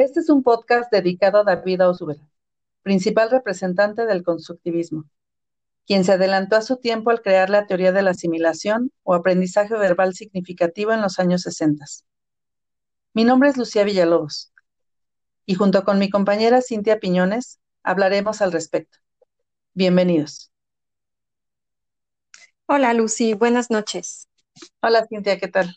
Este es un podcast dedicado a David Ausubel, principal representante del constructivismo, quien se adelantó a su tiempo al crear la teoría de la asimilación o aprendizaje verbal significativo en los años 60. Mi nombre es Lucía Villalobos y junto con mi compañera Cintia Piñones hablaremos al respecto. Bienvenidos. Hola Lucy, buenas noches. Hola Cintia, ¿qué tal?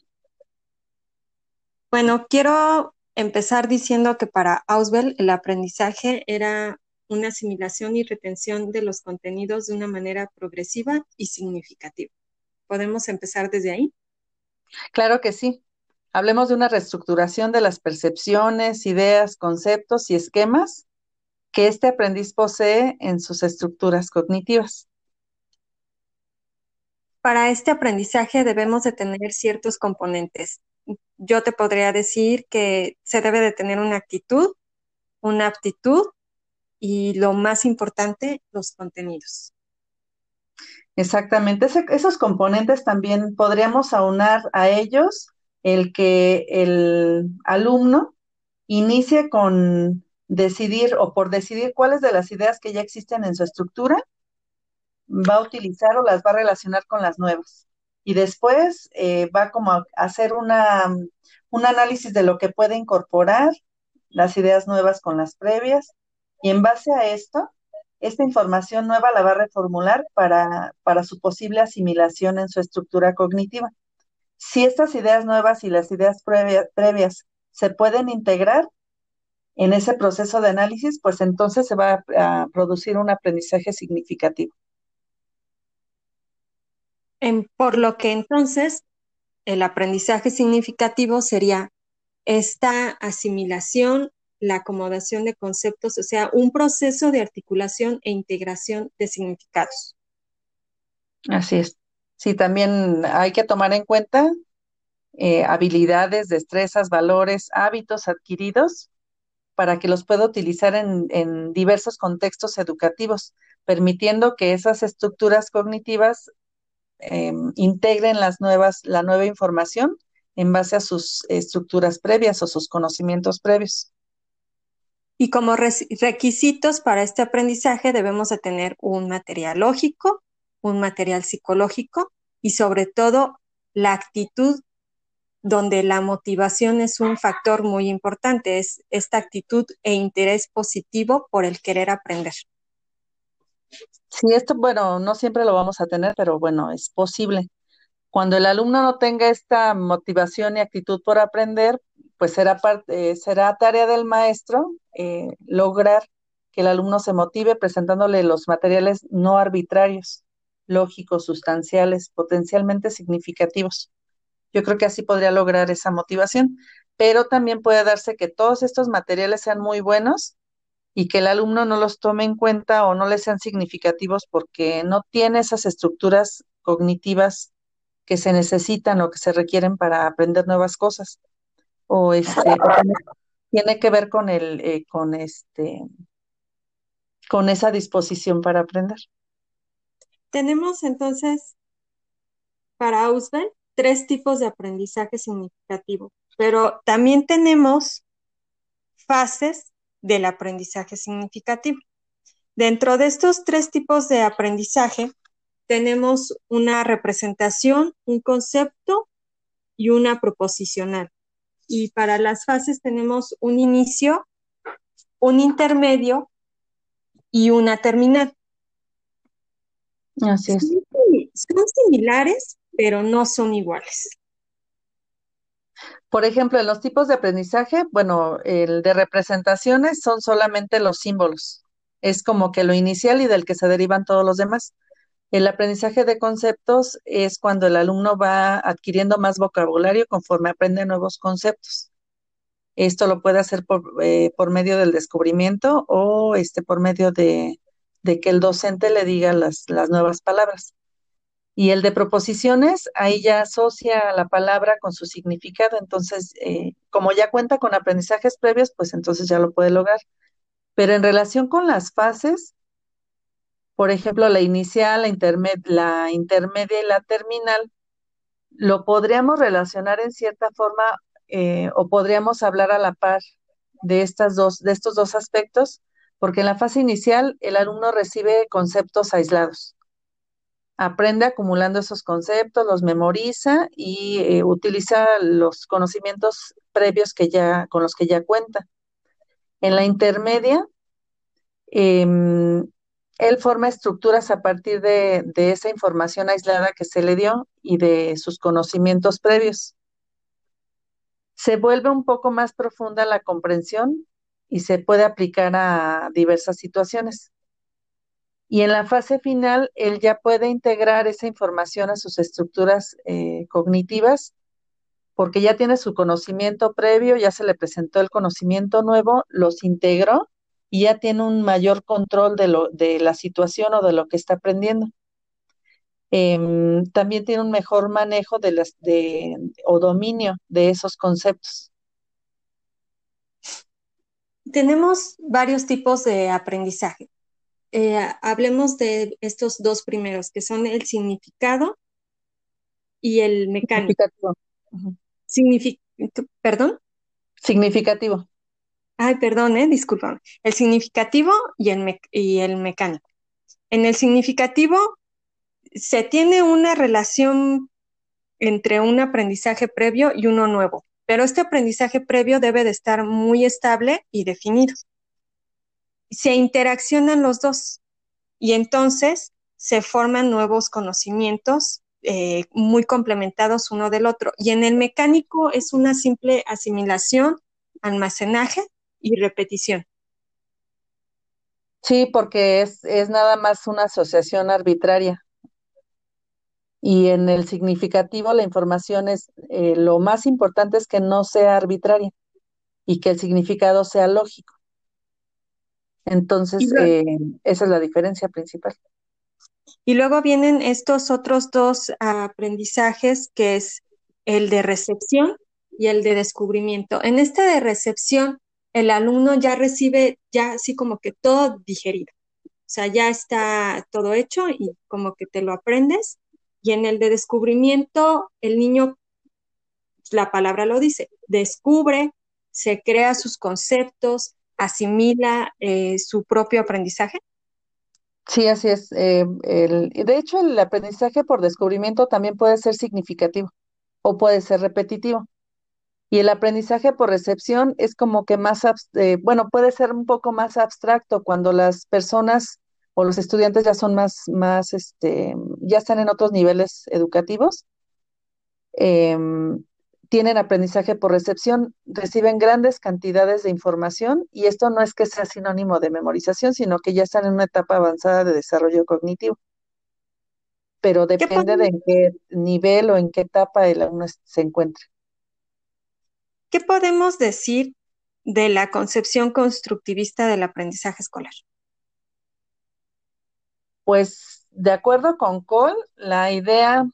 Bueno, quiero empezar diciendo que para Auswell el aprendizaje era una asimilación y retención de los contenidos de una manera progresiva y significativa. ¿Podemos empezar desde ahí? Claro que sí. Hablemos de una reestructuración de las percepciones, ideas, conceptos y esquemas que este aprendiz posee en sus estructuras cognitivas. Para este aprendizaje debemos de tener ciertos componentes, yo te podría decir que se debe de tener una actitud, una aptitud y lo más importante, los contenidos. Exactamente, esos componentes también podríamos aunar a ellos el que el alumno inicie con decidir o por decidir cuáles de las ideas que ya existen en su estructura va a utilizar o las va a relacionar con las nuevas y después eh, va como a hacer una, un análisis de lo que puede incorporar, las ideas nuevas con las previas, y en base a esto, esta información nueva la va a reformular para, para su posible asimilación en su estructura cognitiva. Si estas ideas nuevas y las ideas previas se pueden integrar en ese proceso de análisis, pues entonces se va a producir un aprendizaje significativo por lo que entonces el aprendizaje significativo sería esta asimilación, la acomodación de conceptos, o sea, un proceso de articulación e integración de significados. Así es. Sí, también hay que tomar en cuenta eh, habilidades, destrezas, valores, hábitos adquiridos para que los pueda utilizar en diversos contextos educativos, permitiendo que esas estructuras cognitivas Em, integren las nuevas, la nueva información en base a sus estructuras previas o sus conocimientos previos. Y como requisitos para este aprendizaje debemos de tener un material lógico, un material psicológico y sobre todo la actitud donde la motivación es un factor muy importante, es esta actitud e interés positivo por el querer aprender. Sí, esto, bueno, no siempre lo vamos a tener, pero bueno, es posible. Cuando el alumno no tenga esta motivación y actitud por aprender, pues será, parte, será tarea del maestro eh, lograr que el alumno se motive presentándole los materiales no arbitrarios, lógicos, sustanciales, potencialmente significativos. Yo creo que así podría lograr esa motivación, pero también puede darse que todos estos materiales sean muy buenos y que el alumno no los tome en cuenta o no le sean significativos porque no tiene esas estructuras cognitivas que se necesitan o que se requieren para aprender nuevas cosas. O este tiene, que ver con el eh, con este con esa disposición para aprender. Tenemos entonces para Auswell tres tipos de aprendizaje significativo, pero también tenemos fases del aprendizaje significativo. Dentro de estos tres tipos de aprendizaje tenemos una representación, un concepto y una proposicional. Y para las fases tenemos un inicio, un intermedio y una terminal. Así es. Son similares, pero no son iguales. Por ejemplo, en los tipos de aprendizaje, bueno, el de representaciones son solamente los símbolos. Es como que lo inicial y del que se derivan todos los demás. El aprendizaje de conceptos es cuando el alumno va adquiriendo más vocabulario conforme aprende nuevos conceptos. Esto lo puede hacer por, eh, medio del descubrimiento o este, por medio de, que el docente le diga las nuevas palabras. Y el de proposiciones, ahí ya asocia la palabra con su significado, entonces, eh, como ya cuenta con aprendizajes previos, pues entonces ya lo puede lograr. Pero en relación con las fases, por ejemplo, la inicial, la, la intermedia y la terminal, lo podríamos relacionar en cierta forma eh, o podríamos hablar a la par de, estas dos, de estos dos aspectos, porque en la fase inicial el alumno recibe conceptos aislados. Aprende acumulando esos conceptos, los memoriza y eh, utiliza los conocimientos previos que ya, con los que ya cuenta. En la intermedia, em, él forma estructuras a partir de, esa información aislada que se le dio y de sus conocimientos previos. Se vuelve un poco más profunda la comprensión y se puede aplicar a diversas situaciones. Y en la fase final, él ya puede integrar esa información a sus estructuras eh, cognitivas porque ya tiene su conocimiento previo, ya se le presentó el conocimiento nuevo, los integró y ya tiene un mayor control de, lo, de la situación o de lo que está aprendiendo. Em, también tiene un mejor manejo de las, de, o dominio de esos conceptos. Tenemos varios tipos de aprendizaje. Eh, hablemos de estos dos primeros, que son el significado y el mecánico. Significativo. ¿Perdón? Significativo. Ay, perdón, eh, disculpa. El significativo y el, y el mecánico. En el significativo se tiene una relación entre un aprendizaje previo y uno nuevo, pero este aprendizaje previo debe de estar muy estable y definido. Se interaccionan los dos y entonces se forman nuevos conocimientos eh, muy complementados uno del otro. Y en el mecánico es una simple asimilación, almacenaje y repetición. Sí, porque es, es nada más una asociación arbitraria. Y en el significativo la información es, eh, lo más importante es que no sea arbitraria y que el significado sea lógico. Entonces, eh, esa es la diferencia principal. Y luego vienen estos otros dos aprendizajes, que es el de recepción y el de descubrimiento. En este de recepción, el alumno ya recibe ya así como que todo digerido. O sea, ya está todo hecho y como que te lo aprendes. Y en el de descubrimiento, el niño, la palabra lo dice, descubre, se crea sus conceptos, asimila eh, su propio aprendizaje. Sí, así es. Eh, el, de hecho, el aprendizaje por descubrimiento también puede ser significativo o puede ser repetitivo. Y el aprendizaje por recepción es como que más, eh, bueno, puede ser un poco más abstracto cuando las personas o los estudiantes ya son más, más, este, ya están en otros niveles educativos. Em, tienen aprendizaje por recepción, reciben grandes cantidades de información y esto no es que sea sinónimo de memorización, sino que ya están en una etapa avanzada de desarrollo cognitivo. Pero depende de en qué nivel o en qué etapa el alumno se encuentre. ¿Qué podemos decir de la concepción constructivista del aprendizaje escolar? Pues de acuerdo con Cole, la idea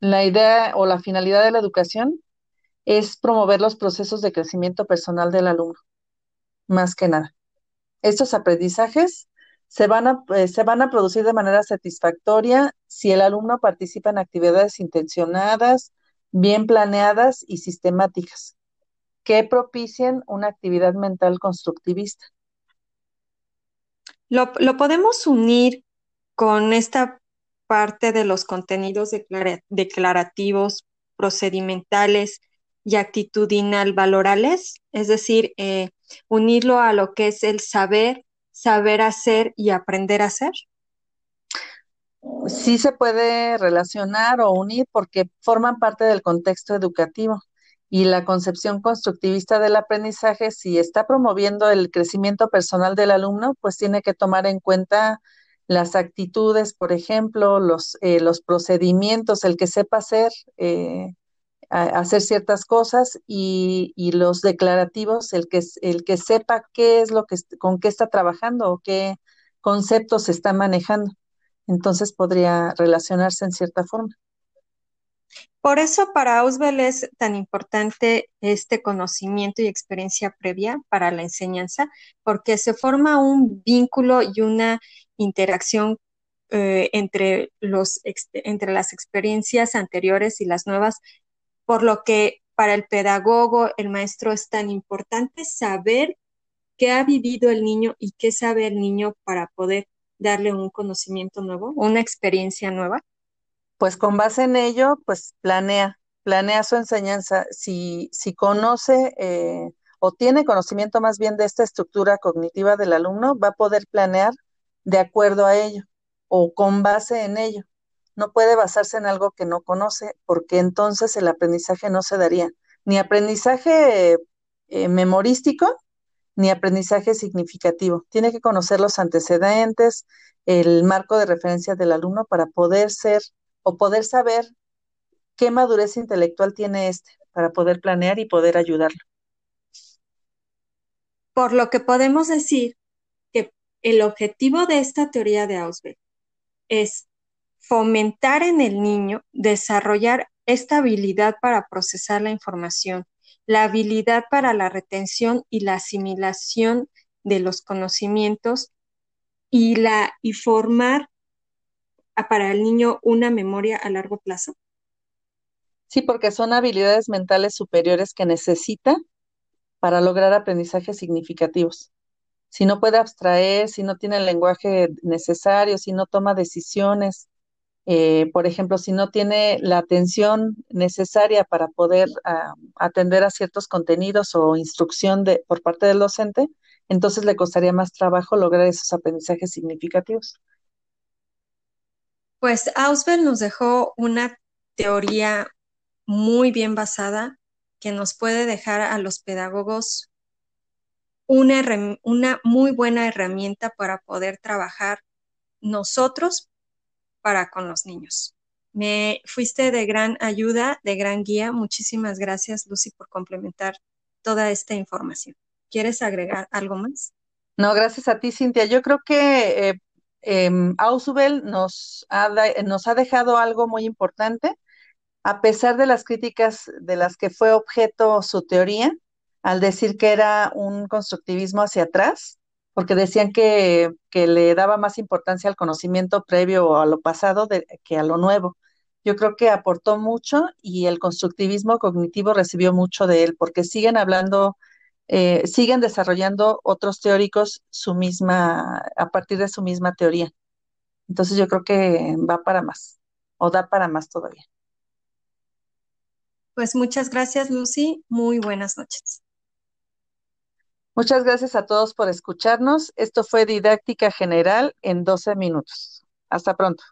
la idea o la finalidad de la educación es promover los procesos de crecimiento personal del alumno, más que nada. Estos aprendizajes se van a, eh, se van a producir de manera satisfactoria si el alumno participa en actividades intencionadas, bien planeadas y sistemáticas, que propicien una actividad mental constructivista. Lo, lo podemos unir con esta parte de los contenidos declarativos, procedimentales y actitudinal valorales, es decir, eh, unirlo a lo que es el saber, saber hacer y aprender a hacer? Sí se puede relacionar o unir porque forman parte del contexto educativo y la concepción constructivista del aprendizaje, si está promoviendo el crecimiento personal del alumno, pues tiene que tomar en cuenta las actitudes, por ejemplo, los, eh, los procedimientos, el que sepa hacer, eh, hacer ciertas cosas y, los declarativos, el que, el que sepa qué es lo que, con qué está trabajando o qué conceptos está manejando. Entonces podría relacionarse en cierta forma. Por eso para Auswell es tan importante este conocimiento y experiencia previa para la enseñanza, porque se forma un vínculo y una interacción eh, entre, los, entre las experiencias anteriores y las nuevas, por lo que para el pedagogo, el maestro, es tan importante saber qué ha vivido el niño y qué sabe el niño para poder darle un conocimiento nuevo, una experiencia nueva? Pues con base en ello, pues planea, planea su enseñanza. Si, si conoce eh, o tiene conocimiento más bien de esta estructura cognitiva del alumno, va a poder planear de acuerdo a ello o con base en ello. No puede basarse en algo que no conoce, porque entonces el aprendizaje no se daría. Ni aprendizaje eh, memorístico, ni aprendizaje significativo. Tiene que conocer los antecedentes, el marco de referencia del alumno para poder ser o poder saber qué madurez intelectual tiene este para poder planear y poder ayudarlo. Por lo que podemos decir el objetivo de esta teoría de Ausberg es fomentar en el niño desarrollar esta habilidad para procesar la información, la habilidad para la retención y la asimilación de los conocimientos y, la, y formar para el niño una memoria a largo plazo? Sí, porque son habilidades mentales superiores que necesita para lograr aprendizajes significativos. Si no puede abstraer, si no tiene el lenguaje necesario, si no toma decisiones, eh, por ejemplo, si no tiene la atención necesaria para poder ah, atender a ciertos contenidos o instrucción de, por parte del docente, entonces le costaría más trabajo lograr esos aprendizajes significativos. Pues Auswell nos dejó una teoría muy bien basada que nos puede dejar a los pedagogos una, una muy buena herramienta para poder trabajar nosotros para con los niños. Me fuiste de gran ayuda, de gran guía. Muchísimas gracias, Lucy, por complementar toda esta información. ¿Quieres agregar algo más? No, gracias a ti, Cintia. Yo creo que eh, em, Ausubel nos ha, nos ha dejado algo muy importante, a pesar de las críticas de las que fue objeto su teoría, al decir que era un constructivismo hacia atrás, porque decían que, le daba más importancia al conocimiento previo a lo pasado que a lo nuevo. Yo creo que aportó mucho y el constructivismo cognitivo recibió mucho de él, porque siguen hablando, eh, siguen desarrollando otros teóricos su misma, a partir de su misma teoría. Entonces yo creo que va para más, o da para más todavía. Pues muchas gracias, Lucy. Muy buenas noches. Muchas gracias a todos por escucharnos. Esto fue Didáctica General en 12 minutos. Hasta pronto.